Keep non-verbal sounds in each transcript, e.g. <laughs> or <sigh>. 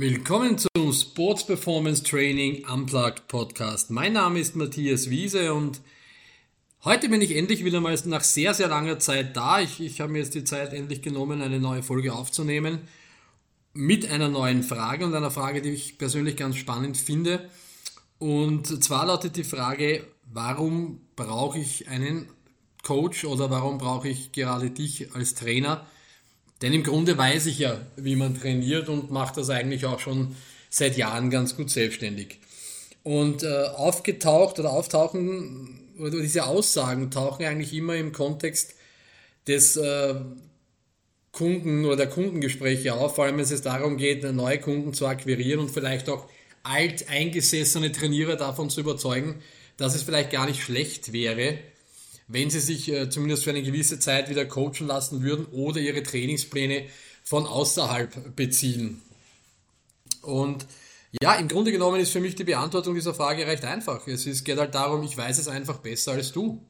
Willkommen zum Sports Performance Training Unplugged Podcast. Mein Name ist Matthias Wiese und heute bin ich endlich wieder mal nach sehr, sehr langer Zeit da. Ich, ich habe mir jetzt die Zeit endlich genommen, eine neue Folge aufzunehmen mit einer neuen Frage und einer Frage, die ich persönlich ganz spannend finde. Und zwar lautet die Frage, warum brauche ich einen Coach oder warum brauche ich gerade dich als Trainer? Denn im Grunde weiß ich ja, wie man trainiert und mache das eigentlich auch schon seit Jahren ganz gut selbstständig. Und äh, aufgetaucht oder auftauchen, oder diese Aussagen tauchen eigentlich immer im Kontext des äh, Kunden oder der Kundengespräche auf, vor allem wenn es darum geht, neue Kunden zu akquirieren und vielleicht auch alteingesessene Trainiere davon zu überzeugen, dass es vielleicht gar nicht schlecht wäre, wenn sie sich äh, zumindest für eine gewisse Zeit wieder coachen lassen würden oder ihre Trainingspläne von außerhalb beziehen. Und ja, im Grunde genommen ist für mich die Beantwortung dieser Frage recht einfach. Es geht halt darum, ich weiß es einfach besser als du.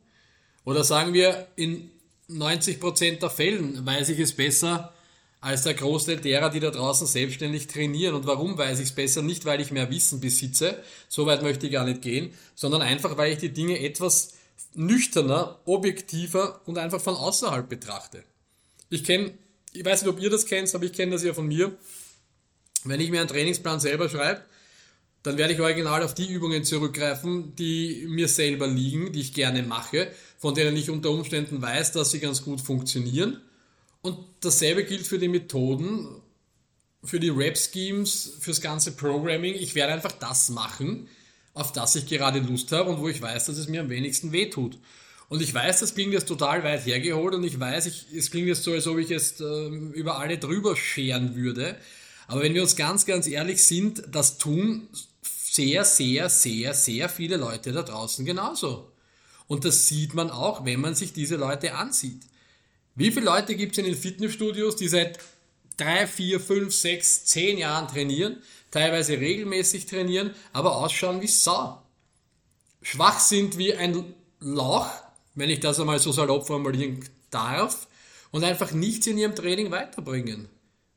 Oder sagen wir, in 90% der Fällen weiß ich es besser als der Großteil derer, die da draußen selbstständig trainieren. Und warum weiß ich es besser? Nicht, weil ich mehr Wissen besitze, so weit möchte ich gar nicht gehen, sondern einfach, weil ich die Dinge etwas nüchterner, objektiver und einfach von außerhalb betrachte. Ich kenne, ich weiß nicht, ob ihr das kennt, aber ich kenne das ja von mir. Wenn ich mir einen Trainingsplan selber schreibe, dann werde ich original auf die Übungen zurückgreifen, die mir selber liegen, die ich gerne mache, von denen ich unter Umständen weiß, dass sie ganz gut funktionieren. Und dasselbe gilt für die Methoden, für die Rap-Schemes, fürs ganze Programming. Ich werde einfach das machen, auf das ich gerade Lust habe und wo ich weiß, dass es mir am wenigsten wehtut. Und ich weiß, das klingt jetzt total weit hergeholt und ich weiß, ich, es klingt jetzt so, als ob ich jetzt äh, über alle drüber scheren würde. Aber wenn wir uns ganz, ganz ehrlich sind, das tun sehr, sehr, sehr, sehr viele Leute da draußen genauso. Und das sieht man auch, wenn man sich diese Leute ansieht. Wie viele Leute gibt es in den Fitnessstudios, die seit drei, vier, fünf, sechs, zehn Jahren trainieren, teilweise regelmäßig trainieren, aber ausschauen wie Sau. Schwach sind wie ein Lauch, wenn ich das einmal so salopp formulieren darf, und einfach nichts in ihrem Training weiterbringen.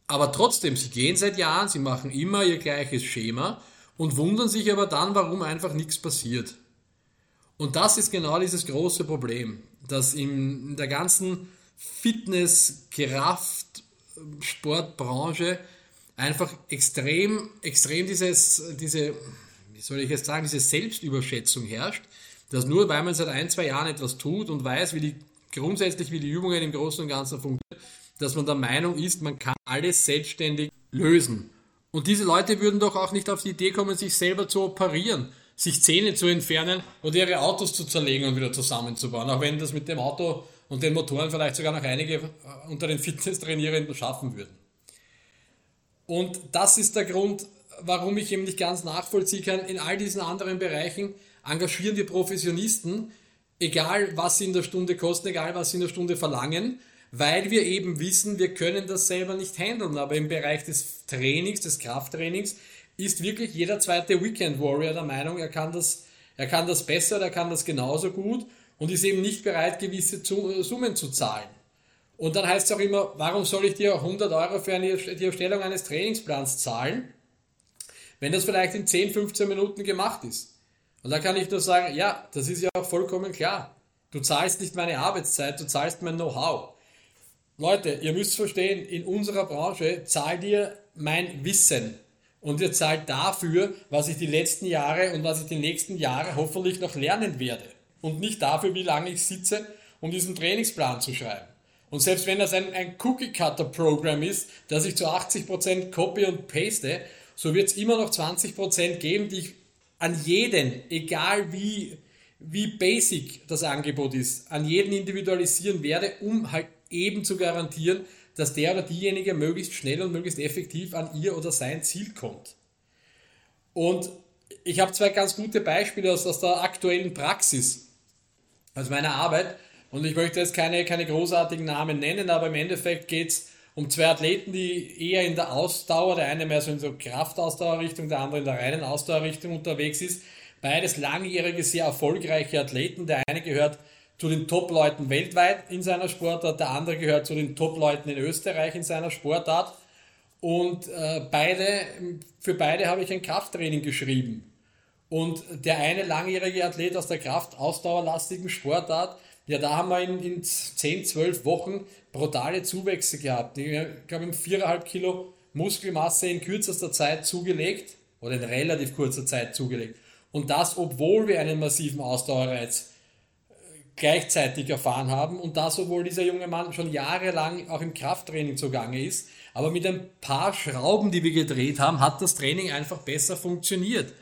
Aber trotzdem, sie gehen seit Jahren, sie machen immer ihr gleiches Schema und wundern sich aber dann, warum einfach nichts passiert. Und das ist genau dieses große Problem, dass in der ganzen Fitness, Kraft, Sportbranche einfach extrem, extrem dieses, diese, wie soll ich jetzt sagen, diese Selbstüberschätzung herrscht, dass nur weil man seit ein, zwei Jahren etwas tut und weiß, wie die grundsätzlich wie die Übungen im Großen und Ganzen funktionieren, dass man der Meinung ist, man kann alles selbstständig lösen. Und diese Leute würden doch auch nicht auf die Idee kommen, sich selber zu operieren, sich Zähne zu entfernen und ihre Autos zu zerlegen und wieder zusammenzubauen. Auch wenn das mit dem Auto und den Motoren vielleicht sogar noch einige äh, unter den Fitnesstrainierenden schaffen würden. Und das ist der Grund, warum ich eben nicht ganz nachvollziehen kann, in all diesen anderen Bereichen engagieren wir Professionisten, egal was sie in der Stunde kosten, egal was sie in der Stunde verlangen, weil wir eben wissen, wir können das selber nicht handeln. Aber im Bereich des Trainings, des Krafttrainings, ist wirklich jeder zweite Weekend Warrior der Meinung, er kann das, er kann das besser, er kann das genauso gut und ist eben nicht bereit, gewisse Summen zu zahlen. Und dann heißt es auch immer, warum soll ich dir 100 Euro für eine, die Erstellung eines Trainingsplans zahlen, wenn das vielleicht in 10, 15 Minuten gemacht ist. Und da kann ich nur sagen, ja, das ist ja auch vollkommen klar. Du zahlst nicht meine Arbeitszeit, du zahlst mein Know-how. Leute, ihr müsst verstehen, in unserer Branche zahlt ihr mein Wissen. Und ihr zahlt dafür, was ich die letzten Jahre und was ich die nächsten Jahre hoffentlich noch lernen werde. Und nicht dafür, wie lange ich sitze, um diesen Trainingsplan zu schreiben. Und selbst wenn das ein, ein Cookie-Cutter-Programm ist, das ich zu 80% copy und paste, so wird es immer noch 20% geben, die ich an jeden, egal wie, wie basic das Angebot ist, an jeden individualisieren werde, um halt eben zu garantieren, dass der oder diejenige möglichst schnell und möglichst effektiv an ihr oder sein Ziel kommt. Und ich habe zwei ganz gute Beispiele aus, aus der aktuellen Praxis, aus meiner Arbeit. Und ich möchte jetzt keine, keine großartigen Namen nennen, aber im Endeffekt geht es um zwei Athleten, die eher in der Ausdauer, der eine mehr so in so Kraftausdauerrichtung, der andere in der reinen Ausdauerrichtung unterwegs ist. Beides langjährige, sehr erfolgreiche Athleten. Der eine gehört zu den Top-Leuten weltweit in seiner Sportart, der andere gehört zu den Top-Leuten in Österreich in seiner Sportart. Und äh, beide, für beide habe ich ein Krafttraining geschrieben. Und der eine langjährige Athlet aus der Kraft-ausdauerlastigen Sportart, ja, da haben wir in, in 10, 12 Wochen brutale Zuwächse gehabt. Ich glaube, im 4,5 Kilo Muskelmasse in kürzester Zeit zugelegt oder in relativ kurzer Zeit zugelegt. Und das, obwohl wir einen massiven Ausdauerreiz äh, gleichzeitig erfahren haben und das, obwohl dieser junge Mann schon jahrelang auch im Krafttraining zugange ist. Aber mit ein paar Schrauben, die wir gedreht haben, hat das Training einfach besser funktioniert.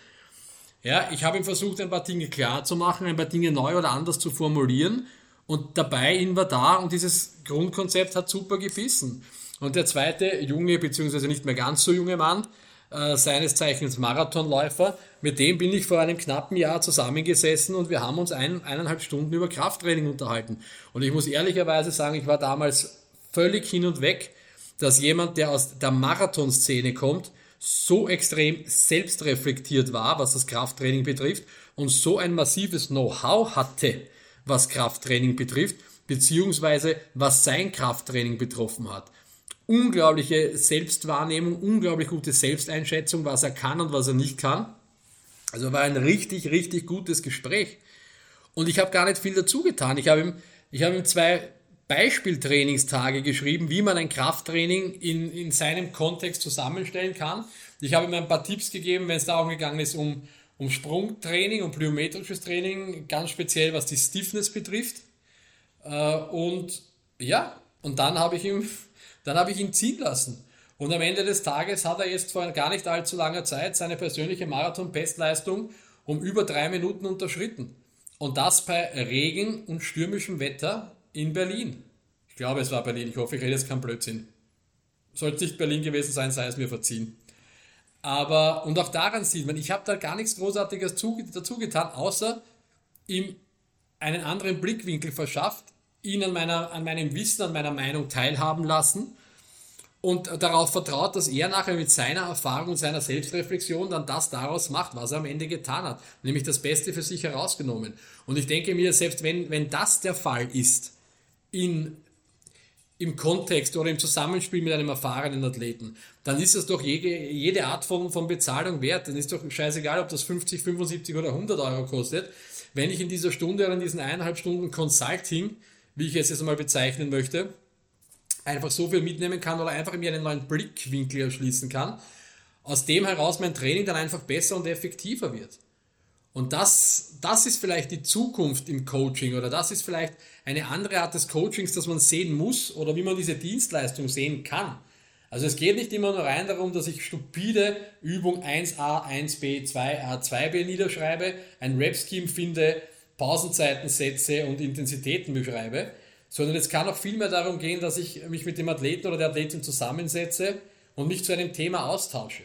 Ja, ich habe ihm versucht, ein paar Dinge klar zu machen, ein paar Dinge neu oder anders zu formulieren und dabei ihn war da und dieses Grundkonzept hat super gebissen. Und der zweite junge, beziehungsweise nicht mehr ganz so junge Mann, äh, seines Zeichens Marathonläufer, mit dem bin ich vor einem knappen Jahr zusammengesessen und wir haben uns ein, eineinhalb Stunden über Krafttraining unterhalten. Und ich muss ehrlicherweise sagen, ich war damals völlig hin und weg, dass jemand, der aus der Marathonszene kommt, so extrem selbstreflektiert war, was das Krafttraining betrifft und so ein massives Know-how hatte, was Krafttraining betrifft, beziehungsweise was sein Krafttraining betroffen hat. Unglaubliche Selbstwahrnehmung, unglaublich gute Selbsteinschätzung, was er kann und was er nicht kann. Also war ein richtig, richtig gutes Gespräch. Und ich habe gar nicht viel dazu getan. Ich habe ihm, habe ihm zwei Beispieltrainingstage geschrieben, wie man ein Krafttraining in, in seinem Kontext zusammenstellen kann. Ich habe ihm ein paar Tipps gegeben, wenn es darum gegangen ist, um, um Sprungtraining, um plyometrisches Training, ganz speziell was die Stiffness betrifft. Äh, und ja, und dann habe ich ihm, <laughs> dann habe ich ihn ziehen lassen. Und am Ende des Tages hat er jetzt vor gar nicht allzu langer Zeit seine persönliche Marathon-Bestleistung um über drei Minuten unterschritten. Und das bei Regen und stürmischem Wetter in Berlin. Ich glaube, es war Berlin. Ich hoffe, ich rede jetzt keinen Blödsinn. Sollte nicht Berlin gewesen sein, sei es mir verziehen. Aber, und auch daran sieht man, ich habe da gar nichts Großartiges dazu getan, außer ihm einen anderen Blickwinkel verschafft, ihn an, meiner, an meinem Wissen, an meiner Meinung teilhaben lassen und darauf vertraut, dass er nachher mit seiner Erfahrung und seiner Selbstreflexion dann das daraus macht, was er am Ende getan hat, nämlich das Beste für sich herausgenommen. Und ich denke mir, selbst wenn, wenn das der Fall ist, in, im Kontext oder im Zusammenspiel mit einem erfahrenen Athleten, dann ist das doch jede, jede Art von, von Bezahlung wert. Dann ist doch scheißegal, ob das 50, 75 oder 100 Euro kostet. Wenn ich in dieser Stunde oder in diesen eineinhalb Stunden Consulting, wie ich es jetzt einmal bezeichnen möchte, einfach so viel mitnehmen kann oder einfach mir einen neuen Blickwinkel erschließen kann, aus dem heraus mein Training dann einfach besser und effektiver wird. Und das, das ist vielleicht die Zukunft im Coaching oder das ist vielleicht eine andere Art des Coachings, das man sehen muss oder wie man diese Dienstleistung sehen kann. Also es geht nicht immer nur rein darum, dass ich stupide Übung 1a, 1b, 2a, 2b niederschreibe, ein Rep-Scheme finde, Pausenzeiten setze und Intensitäten beschreibe, sondern es kann auch vielmehr darum gehen, dass ich mich mit dem Athleten oder der Athletin zusammensetze und mich zu einem Thema austausche.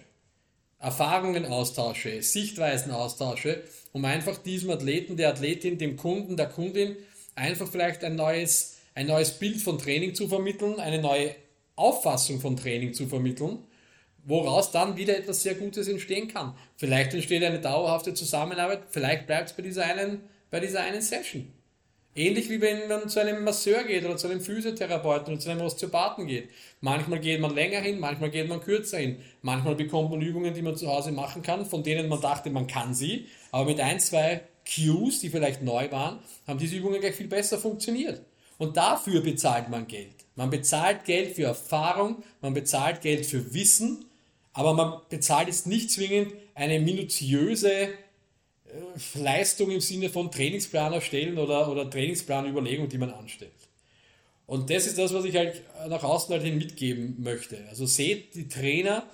Erfahrungen austausche, Sichtweisen austausche, um einfach diesem Athleten, der Athletin, dem Kunden, der Kundin einfach vielleicht ein neues, ein neues Bild von Training zu vermitteln, eine neue Auffassung von Training zu vermitteln, woraus dann wieder etwas sehr Gutes entstehen kann. Vielleicht entsteht eine dauerhafte Zusammenarbeit, vielleicht bleibt es bei dieser einen, bei dieser einen Session. Ähnlich wie wenn man zu einem Masseur geht oder zu einem Physiotherapeuten oder zu einem Osteopathen geht. Manchmal geht man länger hin, manchmal geht man kürzer hin. Manchmal bekommt man Übungen, die man zu Hause machen kann, von denen man dachte, man kann sie. Aber mit ein, zwei Cues, die vielleicht neu waren, haben diese Übungen gleich viel besser funktioniert. Und dafür bezahlt man Geld. Man bezahlt Geld für Erfahrung, man bezahlt Geld für Wissen, aber man bezahlt jetzt nicht zwingend eine minutiöse Leistung im Sinne von Trainingsplan erstellen oder, oder Trainingsplanüberlegung, die man anstellt. Und das ist das, was ich halt nach außen halt hin mitgeben möchte. Also seht die Trainer,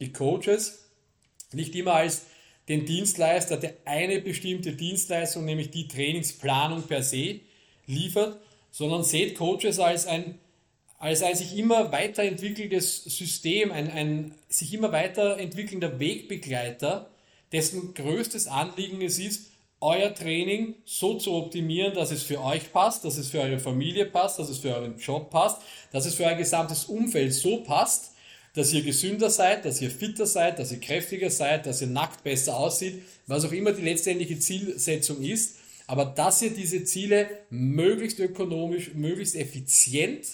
die Coaches nicht immer als den Dienstleister, der eine bestimmte Dienstleistung, nämlich die Trainingsplanung per se, liefert, sondern seht Coaches als ein, als ein sich immer weiterentwickelndes System, ein, ein sich immer weiterentwickelnder Wegbegleiter, dessen größtes Anliegen es ist, euer Training so zu optimieren, dass es für euch passt, dass es für eure Familie passt, dass es für euren Job passt, dass es für euer gesamtes Umfeld so passt, dass ihr gesünder seid, dass ihr fitter seid, dass ihr kräftiger seid, dass ihr nackt besser aussieht, was auch immer die letztendliche Zielsetzung ist, aber dass ihr diese Ziele möglichst ökonomisch, möglichst effizient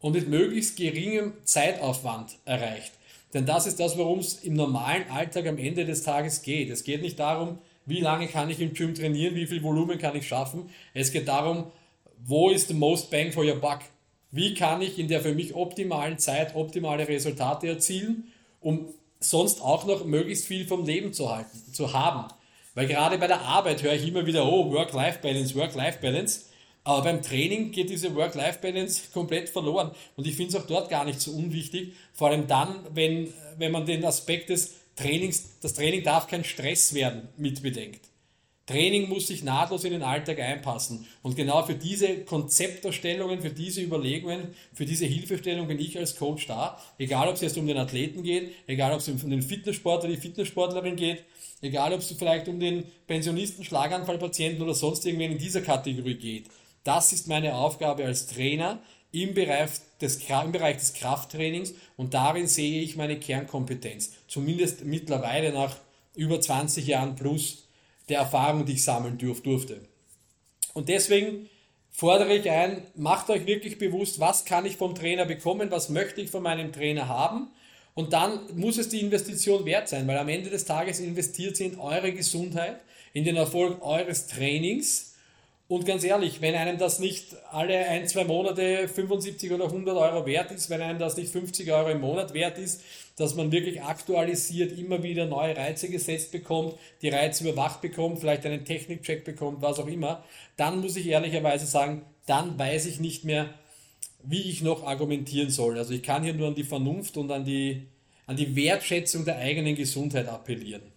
und mit möglichst geringem Zeitaufwand erreicht. Denn das ist das, worum es im normalen Alltag am Ende des Tages geht. Es geht nicht darum, wie lange kann ich im Gym trainieren, wie viel Volumen kann ich schaffen. Es geht darum, wo ist the most bang for your buck? Wie kann ich in der für mich optimalen Zeit optimale Resultate erzielen, um sonst auch noch möglichst viel vom Leben zu halten, zu haben? Weil gerade bei der Arbeit höre ich immer wieder, oh, Work-Life-Balance, Work-Life-Balance. Aber beim Training geht diese Work-Life-Balance komplett verloren. Und ich finde es auch dort gar nicht so unwichtig. Vor allem dann, wenn, wenn man den Aspekt des Trainings, das Training darf kein Stress werden, mitbedenkt. Training muss sich nahtlos in den Alltag einpassen. Und genau für diese Konzepterstellungen, für diese Überlegungen, für diese Hilfestellung bin ich als Coach da. Egal, ob es jetzt um den Athleten geht, egal, ob es um den Fitnesssportler, die Fitnesssportlerin geht, egal, ob es vielleicht um den Pensionisten, Schlaganfallpatienten oder sonst irgendwen in dieser Kategorie geht. Das ist meine Aufgabe als Trainer im Bereich des, im Bereich des Krafttrainings und darin sehe ich meine Kernkompetenz. Zumindest mittlerweile nach über 20 Jahren plus der Erfahrung, die ich sammeln durf, durfte. Und deswegen fordere ich ein, macht euch wirklich bewusst, was kann ich vom Trainer bekommen, was möchte ich von meinem Trainer haben. Und dann muss es die Investition wert sein, weil am Ende des Tages investiert sie in eure Gesundheit, in den Erfolg eures Trainings und ganz ehrlich, wenn einem das nicht alle ein, zwei Monate 75 oder 100 Euro wert ist, wenn einem das nicht 50 Euro im Monat wert ist, dass man wirklich aktualisiert, immer wieder neue Reize gesetzt bekommt, die Reize überwacht bekommt, vielleicht einen Technikcheck bekommt, was auch immer, dann muss ich ehrlicherweise sagen, dann weiß ich nicht mehr, wie ich noch argumentieren soll. Also ich kann hier nur an die Vernunft und an die, an die Wertschätzung der eigenen Gesundheit appellieren.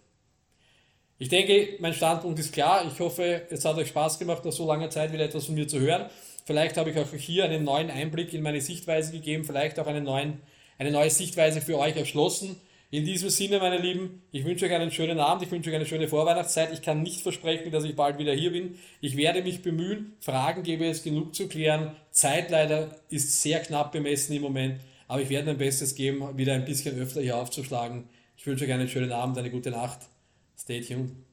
Ich denke, mein Standpunkt ist klar. Ich hoffe, es hat euch Spaß gemacht, nach so langer Zeit wieder etwas von mir zu hören. Vielleicht habe ich auch hier einen neuen Einblick in meine Sichtweise gegeben, vielleicht auch einen neuen, eine neue Sichtweise für euch erschlossen. In diesem Sinne, meine Lieben, ich wünsche euch einen schönen Abend, ich wünsche euch eine schöne Vorweihnachtszeit. Ich kann nicht versprechen, dass ich bald wieder hier bin. Ich werde mich bemühen. Fragen gebe es genug zu klären. Zeit leider ist sehr knapp bemessen im Moment, aber ich werde mein Bestes geben, wieder ein bisschen öfter hier aufzuschlagen. Ich wünsche euch einen schönen Abend, eine gute Nacht. Stay tuned.